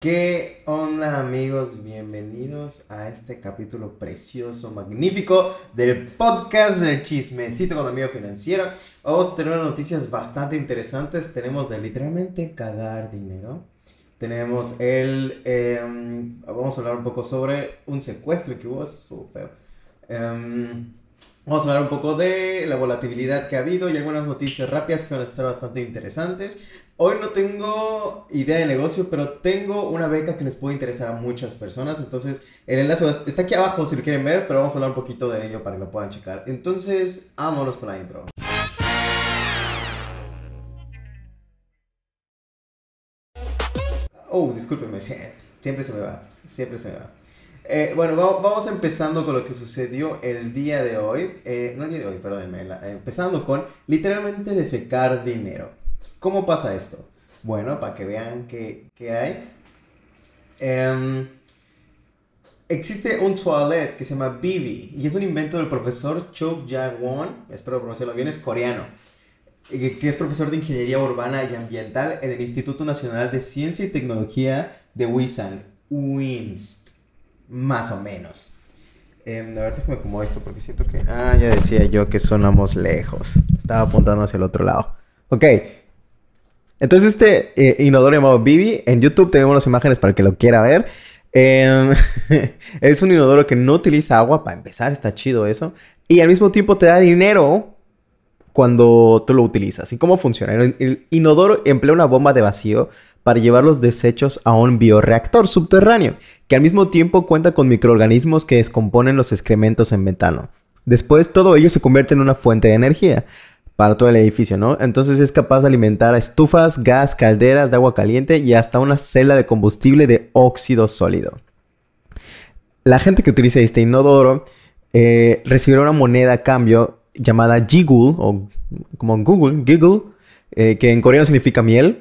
¿Qué onda amigos? Bienvenidos a este capítulo precioso, magnífico del podcast del chismecito con amigo financiero. Vamos a tener unas noticias bastante interesantes. Tenemos de literalmente cagar dinero. Tenemos el... Em, vamos a hablar un poco sobre un secuestro que hubo, eso estuvo feo. Em, Vamos a hablar un poco de la volatilidad que ha habido y algunas noticias rápidas que van a estar bastante interesantes. Hoy no tengo idea de negocio, pero tengo una beca que les puede interesar a muchas personas. Entonces, el enlace está aquí abajo si lo quieren ver, pero vamos a hablar un poquito de ello para que lo puedan checar. Entonces, vámonos con la intro. Oh, discúlpenme, siempre se me va, siempre se me va. Eh, bueno, vamos empezando con lo que sucedió el día de hoy. Eh, no el día de hoy, perdónenme. Eh, empezando con literalmente defecar dinero. ¿Cómo pasa esto? Bueno, para que vean qué, hay. Em, existe un toilet que se llama Bibi y es un invento del profesor Cho Ja-won, espero pronunciarlo bien, es coreano, que es profesor de Ingeniería Urbana y Ambiental en el Instituto Nacional de Ciencia y Tecnología de Wisang, WINST más o menos. Eh, a ver, déjame como esto porque siento que... Ah, ya decía yo que sonamos lejos. Estaba apuntando hacia el otro lado. Ok. Entonces este eh, inodoro llamado Bibi, en YouTube tenemos las imágenes para que lo quiera ver. Em, es un inodoro que no utiliza agua, para empezar, está chido eso. Y al mismo tiempo te da dinero cuando tú lo utilizas. ¿Y cómo funciona? El inodoro emplea una bomba de vacío para llevar los desechos a un bioreactor subterráneo, que al mismo tiempo cuenta con microorganismos que descomponen los excrementos en metano. Después todo ello se convierte en una fuente de energía para todo el edificio, ¿no? Entonces es capaz de alimentar a estufas, gas, calderas de agua caliente y hasta una celda de combustible de óxido sólido. La gente que utiliza este inodoro eh, recibirá una moneda a cambio llamada Jiggle, o como Google, eh, que en coreano significa miel,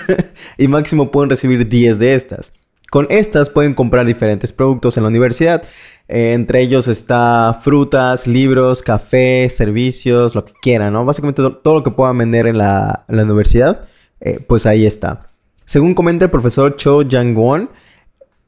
y máximo pueden recibir 10 de estas. Con estas pueden comprar diferentes productos en la universidad. Eh, entre ellos está frutas, libros, café, servicios, lo que quieran, ¿no? Básicamente todo lo que puedan vender en la, universidad, eh, pues ahí está. Según comenta el profesor Cho Jang-won,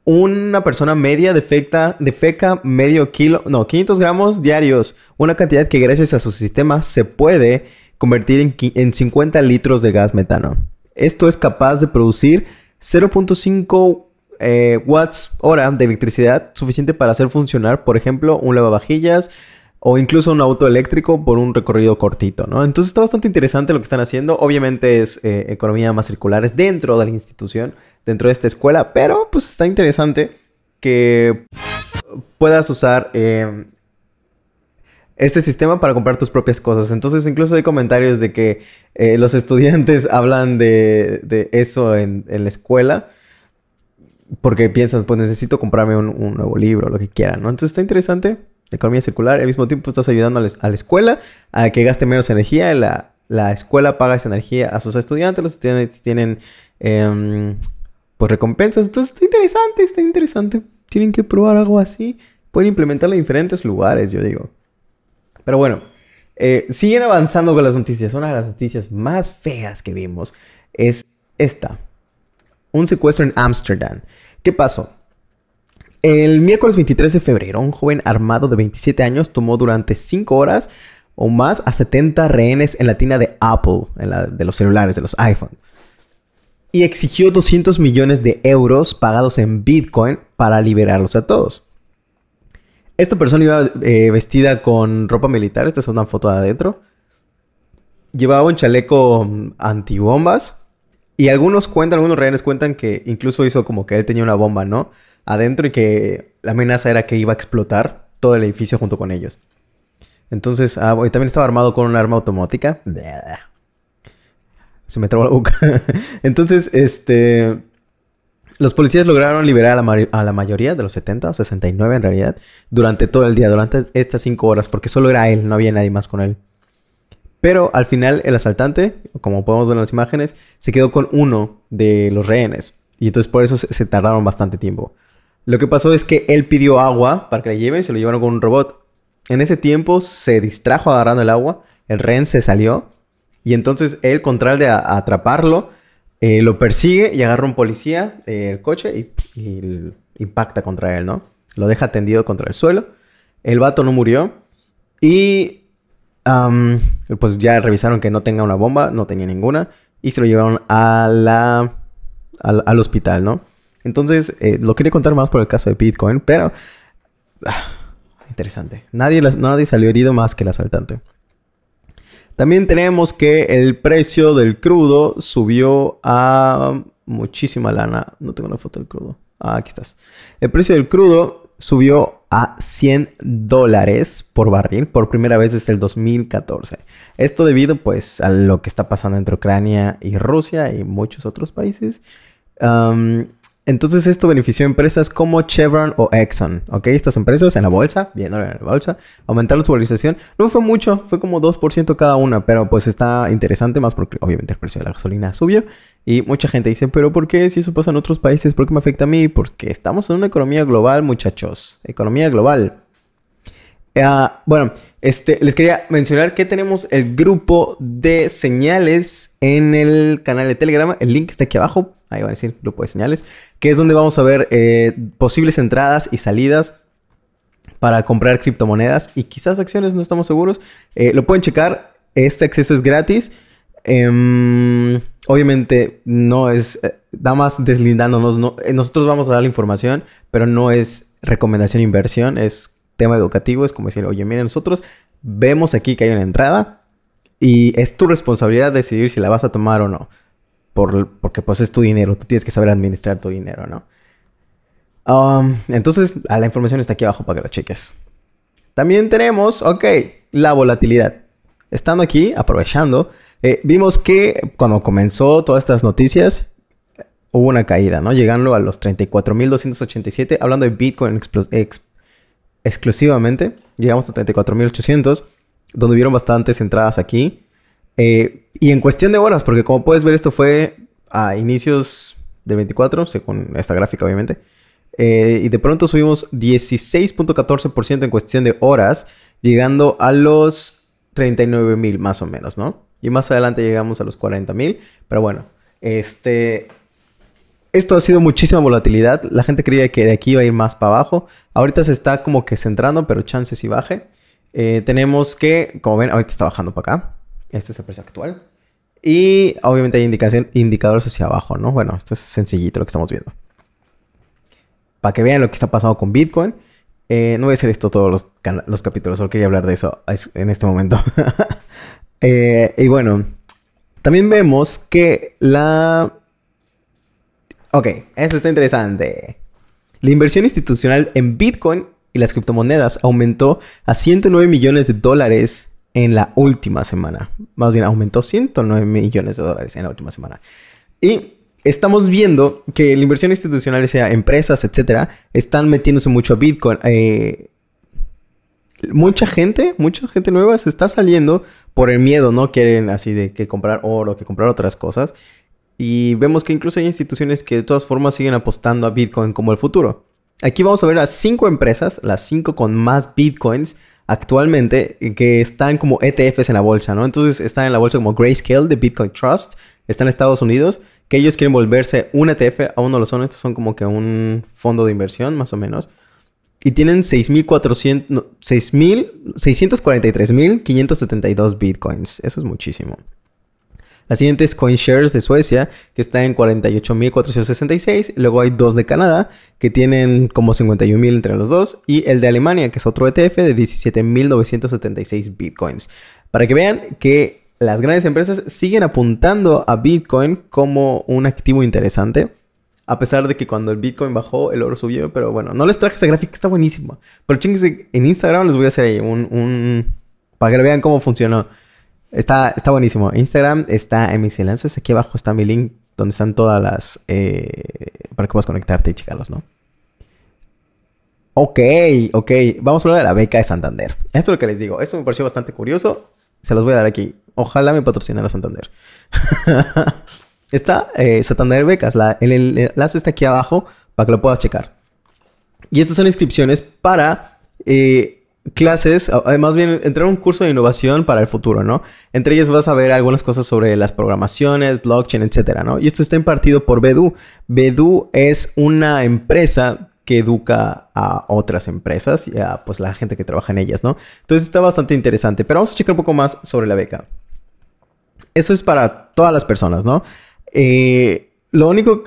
una persona media defecta, defeca medio kilo, no, 500 gramos diarios, una cantidad que gracias a su sistema se puede convertir en, 50 litros de gas metano. Esto es capaz de producir 0.5 eh, watts hora de electricidad suficiente para hacer funcionar, por ejemplo, un lavavajillas o incluso un auto eléctrico por un recorrido cortito, ¿no? Entonces está bastante interesante lo que están haciendo. Obviamente es eh, economía más circular, es dentro de la institución, dentro de esta escuela, pero pues está interesante que puedas usar eh, este sistema para comprar tus propias cosas. Entonces, incluso hay comentarios de que eh, los estudiantes hablan de, eso en, la escuela porque piensan, pues necesito comprarme un, nuevo libro, lo que quieran, ¿no? Entonces está interesante, economía circular, al mismo tiempo estás ayudando a la escuela a que gaste menos energía, la, la escuela paga esa energía a sus estudiantes, los estudiantes tienen em, pues recompensas, entonces está interesante, está interesante, tienen que probar algo así, pueden implementarlo en diferentes lugares, yo digo. Pero bueno, eh, siguen avanzando con las noticias. Una de las noticias más feas que vimos es esta. Un secuestro en Ámsterdam. ¿Qué pasó? El miércoles 23 de febrero, un joven armado de 27 años tomó durante 5 horas o más a 70 rehenes en la tienda de Apple, en la, de los celulares, de los iPhone. Y exigió 200 millones de euros pagados en Bitcoin para liberarlos a todos. Esta persona iba eh, vestida con ropa militar. Esta es una foto de adentro. Llevaba un chaleco antibombas. Y algunos cuentan, algunos rehenes cuentan que incluso hizo como que él tenía una bomba, ¿no? Adentro y que la amenaza era que iba a explotar todo el edificio junto con ellos. Entonces, ah, también estaba armado con un arma automática. Se me trabó la boca. Entonces, este. Los policías lograron liberar a la, mayoría de los 70, 69 en realidad, durante todo el día, durante estas 5 horas, porque solo era él, no había nadie más con él. Pero al final el asaltante, como podemos ver en las imágenes, se quedó con uno de los rehenes. Y entonces por eso se, tardaron bastante tiempo. Lo que pasó es que él pidió agua para que le lleven y se lo llevaron con un robot. En ese tiempo se distrajo agarrando el agua, el rehén se salió y entonces él, con de atraparlo, Eh, lo persigue y agarra un policía eh, el coche y, impacta contra él, ¿no? Lo deja tendido contra el suelo. El vato no murió. Y pues ya revisaron que no tenga una bomba, no tenía ninguna. Y se lo llevaron a la, al, hospital, ¿no? Entonces, eh, lo quería contar más por el caso de Bitcoin, pero... Ah, interesante. Nadie, nadie salió herido más que el asaltante. También tenemos que el precio del crudo subió a muchísima lana. No tengo una foto del crudo. Ah, aquí estás. El precio del crudo subió a 100 dólares por barril por primera vez desde el 2014. Esto debido pues a lo que está pasando entre Ucrania y Rusia y muchos otros países. Entonces esto benefició a empresas como Chevron o Exxon, ¿ok? Estas empresas en la bolsa, viendo en la bolsa, aumentaron su valorización. No fue mucho, fue como 2% cada una, pero pues está interesante más porque obviamente el precio de la gasolina subió. Y mucha gente dice, pero ¿por qué si eso pasa en otros países? ¿Por qué me afecta a mí? Porque estamos en una economía global, muchachos. Economía global. Ah, bueno, este, les quería mencionar que tenemos el grupo de señales en el canal de Telegram. El link está aquí abajo. Ahí van a decir grupo de señales. Que es donde vamos a ver eh, posibles entradas y salidas para comprar criptomonedas y quizás acciones, no estamos seguros. Eh, lo pueden checar. Este acceso es gratis. Em, obviamente no es, eh, más deslindándonos. nosotros vamos a dar la información, pero no es recomendación inversión, es tema educativo, es como decir, oye, miren, nosotros vemos aquí que hay una entrada y es tu responsabilidad decidir si la vas a tomar o no. Por, porque pues es tu dinero, tú tienes que saber administrar tu dinero, ¿no? Um, entonces, la información está aquí abajo para que la cheques. También tenemos, ok, la volatilidad. Estando aquí, aprovechando, eh, vimos que cuando comenzó todas estas noticias, hubo una caída, ¿no? Llegando a los 34.287, hablando de Bitcoin exclusivamente. Llegamos a 34.800, donde hubieron bastantes entradas aquí. Eh, y en cuestión de horas, porque como puedes ver, esto fue a inicios del 24, según esta gráfica, obviamente. Eh, y de pronto subimos 16.14% en cuestión de horas, llegando a los 39.000 más o menos, ¿no? Y más adelante llegamos a los 40.000. Pero bueno, este, esto ha sido muchísima volatilidad. La gente creía que de aquí iba a ir más para abajo. Ahorita se está como que centrando, pero chances y baje. Eh, tenemos que, como ven, ahorita está bajando para acá. Este es el precio actual. Y obviamente hay indicación, indicadores hacia abajo, ¿no? Bueno, esto es sencillito lo que estamos viendo. Para que vean lo que está pasando con Bitcoin. Eh, no voy a hacer esto todos los, los, capítulos, solo quería hablar de eso en este momento. Eh, y bueno, también vemos que la Ok, eso está interesante. La inversión institucional en Bitcoin y las criptomonedas aumentó a 109 millones de dólares en la última semana. Más bien, aumentó 109 millones de dólares en la última semana. Y estamos viendo que la inversión institucional, sea empresas, etcétera, están metiéndose mucho a Bitcoin. Eh, mucha gente, mucha gente nueva se está saliendo por el miedo, ¿no? Quieren así de que comprar oro, que comprar otras cosas. Y vemos que incluso hay instituciones que de todas formas siguen apostando a Bitcoin como el futuro. Aquí vamos a ver a cinco empresas, las cinco con más Bitcoins actualmente, que están como ETFs en la bolsa, ¿no? Entonces están en la bolsa como Grayscale de Bitcoin Trust, están en Estados Unidos, que ellos quieren volverse un ETF, aún no lo son, estos son como que un fondo de inversión, más o menos. Y tienen 6.400, 643.572 bitcoins. Eso es muchísimo. La siguiente es CoinShares de Suecia, que está en 48.466. Luego hay dos de Canadá, que tienen como 51.000 entre los dos. Y el de Alemania, que es otro ETF de 17.976 bitcoins. Para que vean que las grandes empresas siguen apuntando a Bitcoin como un activo interesante. A pesar de que cuando el Bitcoin bajó, el oro subió. Pero bueno, no les traje esa gráfica, está buenísima. Pero chingues, en Instagram les voy a hacer ahí un, un... Para que vean cómo funcionó. Está, está buenísimo. Instagram está en mis enlaces. Aquí abajo está mi link donde están todas las... Eh, para que puedas conectarte y checarlos, ¿no? Ok, ok. Vamos a hablar de la beca de Santander. Esto es lo que les digo. Esto me pareció bastante curioso. Se los voy a dar aquí. Ojalá me patrocine la Santander. está eh, Santander Becas. La, el, enlace está aquí abajo para que lo puedas checar. Y estas son inscripciones para... Eh, clases, más bien entrar a un curso de innovación para el futuro, ¿no? Entre ellas vas a ver algunas cosas sobre las programaciones, blockchain, etcétera, ¿no? Y esto está impartido por Bedu. Bedu es una empresa que educa a otras empresas y a pues la gente que trabaja en ellas, ¿no? Entonces está bastante interesante, pero vamos a checar un poco más sobre la beca. Eso es para todas las personas, ¿no? Eh, lo único,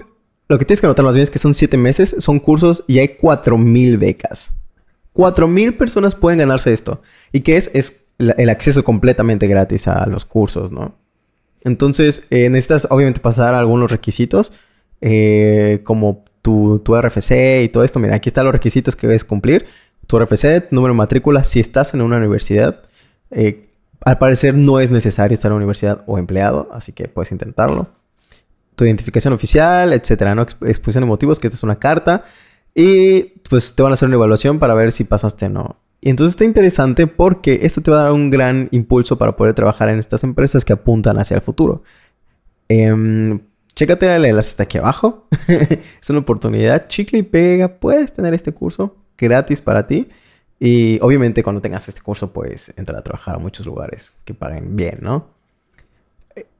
lo que tienes que notar más bien es que son siete meses, son cursos y hay cuatro mil becas. Cuatro mil personas pueden ganarse esto. ¿Y qué es? Es el acceso completamente gratis a los cursos, ¿no? Entonces, eh, necesitas obviamente pasar algunos requisitos, eh, como tu, RFC y todo esto. Mira, aquí están los requisitos que debes cumplir. Tu RFC, número de matrícula, si estás en una universidad. Eh, al parecer no es necesario estar en una universidad o empleado, así que puedes intentarlo. Tu identificación oficial, etcétera, ¿no? Exposición de motivos, que esta es una carta. Y pues te van a hacer una evaluación para ver si pasaste o no. Y entonces está interesante porque esto te va a dar un gran impulso para poder trabajar en estas empresas que apuntan hacia el futuro. Eh, Chécate el enlace está aquí abajo. es una oportunidad. Chicle y pega. Puedes tener este curso gratis para ti. Y obviamente cuando tengas este curso puedes entrar a trabajar a muchos lugares que paguen bien, ¿no?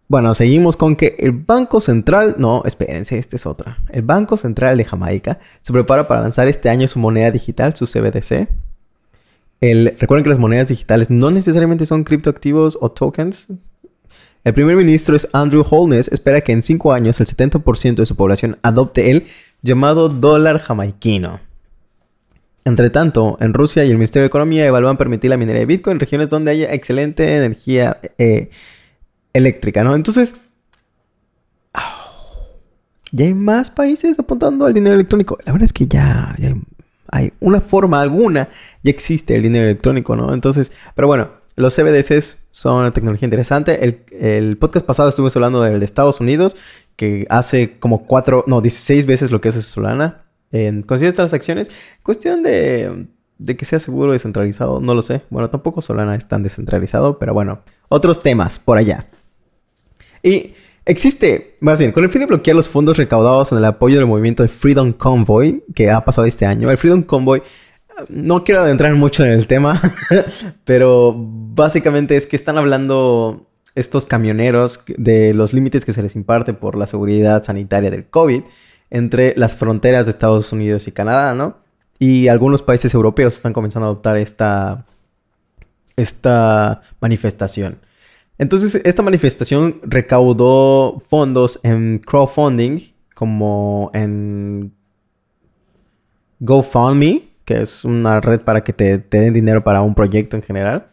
Bueno, seguimos con que el Banco Central, no, espérense, esta es otra. El Banco Central de Jamaica se prepara para lanzar este año su moneda digital, su CBDC. El, recuerden que las monedas digitales no necesariamente son criptoactivos o tokens, el primer ministro es Andrew Holness. Espera que en cinco años el 70% de su población adopte el llamado dólar jamaiquino. Entre tanto, en Rusia y el Ministerio de Economía evalúan permitir la minería de Bitcoin en regiones donde haya excelente energía eh, eléctrica, ¿no? Entonces, ya hay más países apuntando al dinero electrónico. La verdad es que ya, hay una forma alguna, ya existe el dinero electrónico, ¿no? Entonces, pero bueno, los CBDCs son una tecnología interesante. El, podcast pasado estuvimos hablando del de Estados Unidos, que hace como cuatro, no, 16 veces lo que hace Solana en cuestión de transacciones. Cuestión de, de que sea seguro y descentralizado, no lo sé. Bueno, tampoco Solana es tan descentralizado, pero bueno, otros temas por allá. Y existe, más bien, con el fin de bloquear los fondos recaudados en el apoyo del movimiento de Freedom Convoy, que ha pasado este año, el Freedom Convoy no quiero adentrar mucho en el tema, pero básicamente es que están hablando estos camioneros de los límites que se les imparte por la seguridad sanitaria del COVID entre las fronteras de Estados Unidos y Canadá, ¿no? Y algunos países europeos están comenzando a adoptar esta, esta manifestación. Entonces, esta manifestación recaudó fondos en crowdfunding, como en GoFundMe, que es una red para que te, den dinero para un proyecto en general,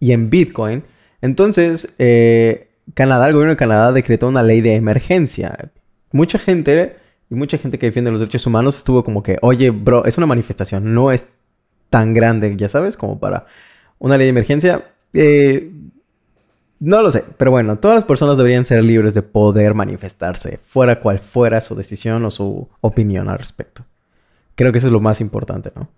y en Bitcoin. Entonces, eh, Canadá, el gobierno de Canadá decretó una ley de emergencia. Mucha gente y mucha gente que defiende los derechos humanos estuvo como que, oye, bro, es una manifestación, no es tan grande, ya sabes, como para una ley de emergencia. Eh, no lo sé, pero bueno, todas las personas deberían ser libres de poder manifestarse, fuera cual fuera su decisión o su opinión al respecto. Creo que eso es lo más importante, ¿no?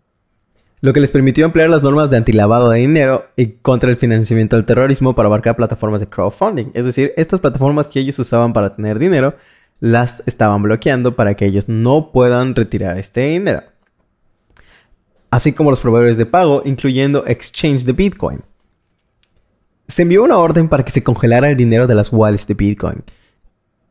Lo que les permitió ampliar las normas de antilavado de dinero y contra el financiamiento del terrorismo para abarcar plataformas de crowdfunding. Es decir, estas plataformas que ellos usaban para tener dinero, las estaban bloqueando para que ellos no puedan retirar este dinero. Así como los proveedores de pago, incluyendo exchange de Bitcoin. Se envió una orden para que se congelara el dinero de las wallets de Bitcoin.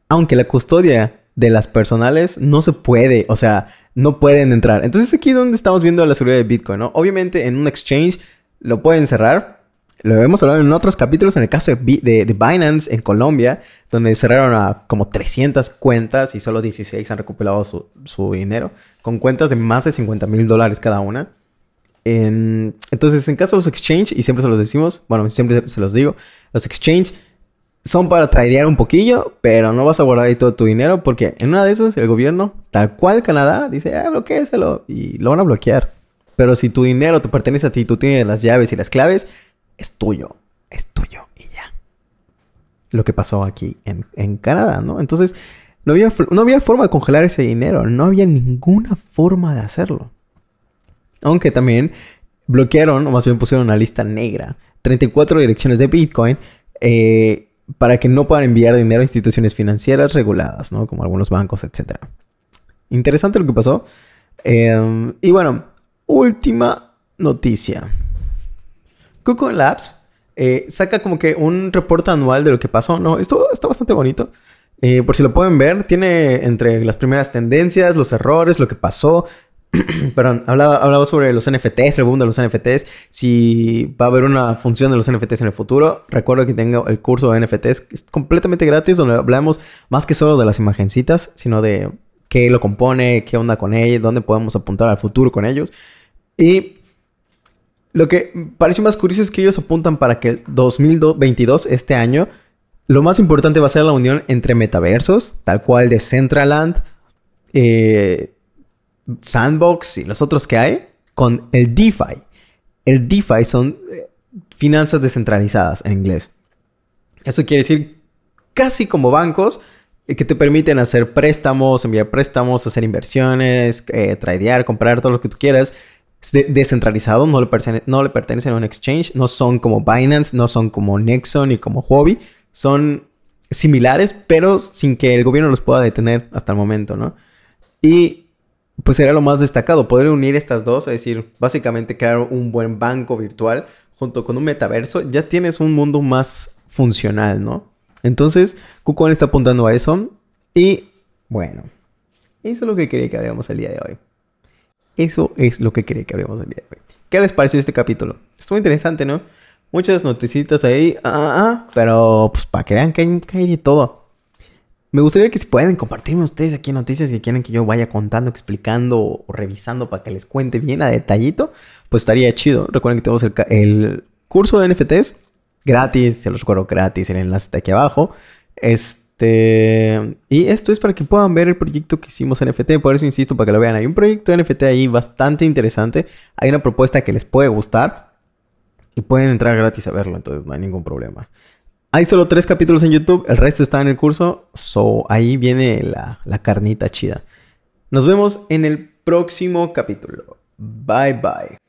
Aunque la custodia de las personales no se puede, o sea, no pueden entrar. Entonces aquí es donde estamos viendo la seguridad de Bitcoin, ¿no? Obviamente en un exchange lo pueden cerrar. Lo hemos hablado en otros capítulos, en el caso de, de, Binance en Colombia, donde cerraron a como 300 cuentas y solo 16 han recuperado su, dinero, con cuentas de más de 50 mil dólares cada una. Entonces, en caso de los exchange, y siempre se los decimos, bueno, siempre se los digo, los exchange son para tradear un poquillo, pero no vas a guardar ahí todo tu dinero porque en una de esas el gobierno, tal cual Canadá, dice, ah, y lo van a bloquear. Pero si tu dinero te pertenece a ti, tú tienes las llaves y las claves, es tuyo, es tuyo y ya. Lo que pasó aquí en, Canadá, ¿no? Entonces, no había, no había forma de congelar ese dinero, no había ninguna forma de hacerlo. Aunque también bloquearon, o más bien pusieron una lista negra, 34 direcciones de Bitcoin. Eh, para que no puedan enviar dinero a instituciones financieras reguladas, ¿no? Como algunos bancos, etc. Interesante lo que pasó. Em, y bueno, última noticia. KuCoin Labs eh, saca como que un reporte anual de lo que pasó, ¿no? Esto está bastante bonito. Eh, por si lo pueden ver, tiene entre las primeras tendencias, los errores, lo que pasó. Perdón, hablaba, hablaba sobre los NFTs, el boom de los NFTs. Si va a haber una función de los NFTs en el futuro, recuerdo que tengo el curso de NFTs que es completamente gratis, donde hablamos más que solo de las imagencitas, sino de qué lo compone, qué onda con ellos, dónde podemos apuntar al futuro con ellos. Y lo que parece más curioso es que ellos apuntan para que el 2022, este año, lo más importante va a ser la unión entre metaversos, tal cual de Centraland, eh, Sandbox y los otros que hay, con el DeFi. El DeFi son eh, finanzas descentralizadas en inglés. Eso quiere decir casi como bancos eh, que te permiten hacer préstamos, enviar préstamos, hacer inversiones, tradear, comprar todo lo que tú quieras descentralizado, no le, no le pertenecen a un exchange, no son como Binance, no son como Nexon ni como Huobi, son similares, pero sin que el gobierno los pueda detener hasta el momento, ¿no? Y pues era lo más destacado, poder unir estas dos, es decir, básicamente crear un buen banco virtual junto con un metaverso, ya tienes un mundo más funcional, ¿no? Entonces, KuCoin está apuntando a eso y bueno, eso es lo que quería que habláramos el día de hoy. Eso es lo que quería que hablemos el día de hoy. ¿Qué les pareció este capítulo? Estuvo interesante, ¿no? Muchas noticitas ahí, ah, ah, ah pero pues para que vean que hay, de todo. Me gustaría que si pueden compartirme ustedes aquí noticias que quieren que yo vaya contando, explicando o revisando para que les cuente bien a detallito, pues estaría chido. Recuerden que tenemos el, curso de NFTs gratis, se los recuerdo gratis, el enlace está aquí abajo. Este, y esto es para que puedan ver el proyecto que hicimos en NFT, por eso insisto, para que lo vean. Hay un proyecto de NFT ahí bastante interesante, hay una propuesta que les puede gustar y pueden entrar gratis a verlo, entonces no hay ningún problema. Hay solo tres capítulos en YouTube, el resto está en el curso, so ahí viene la, la carnita chida. Nos vemos en el próximo capítulo. Bye bye.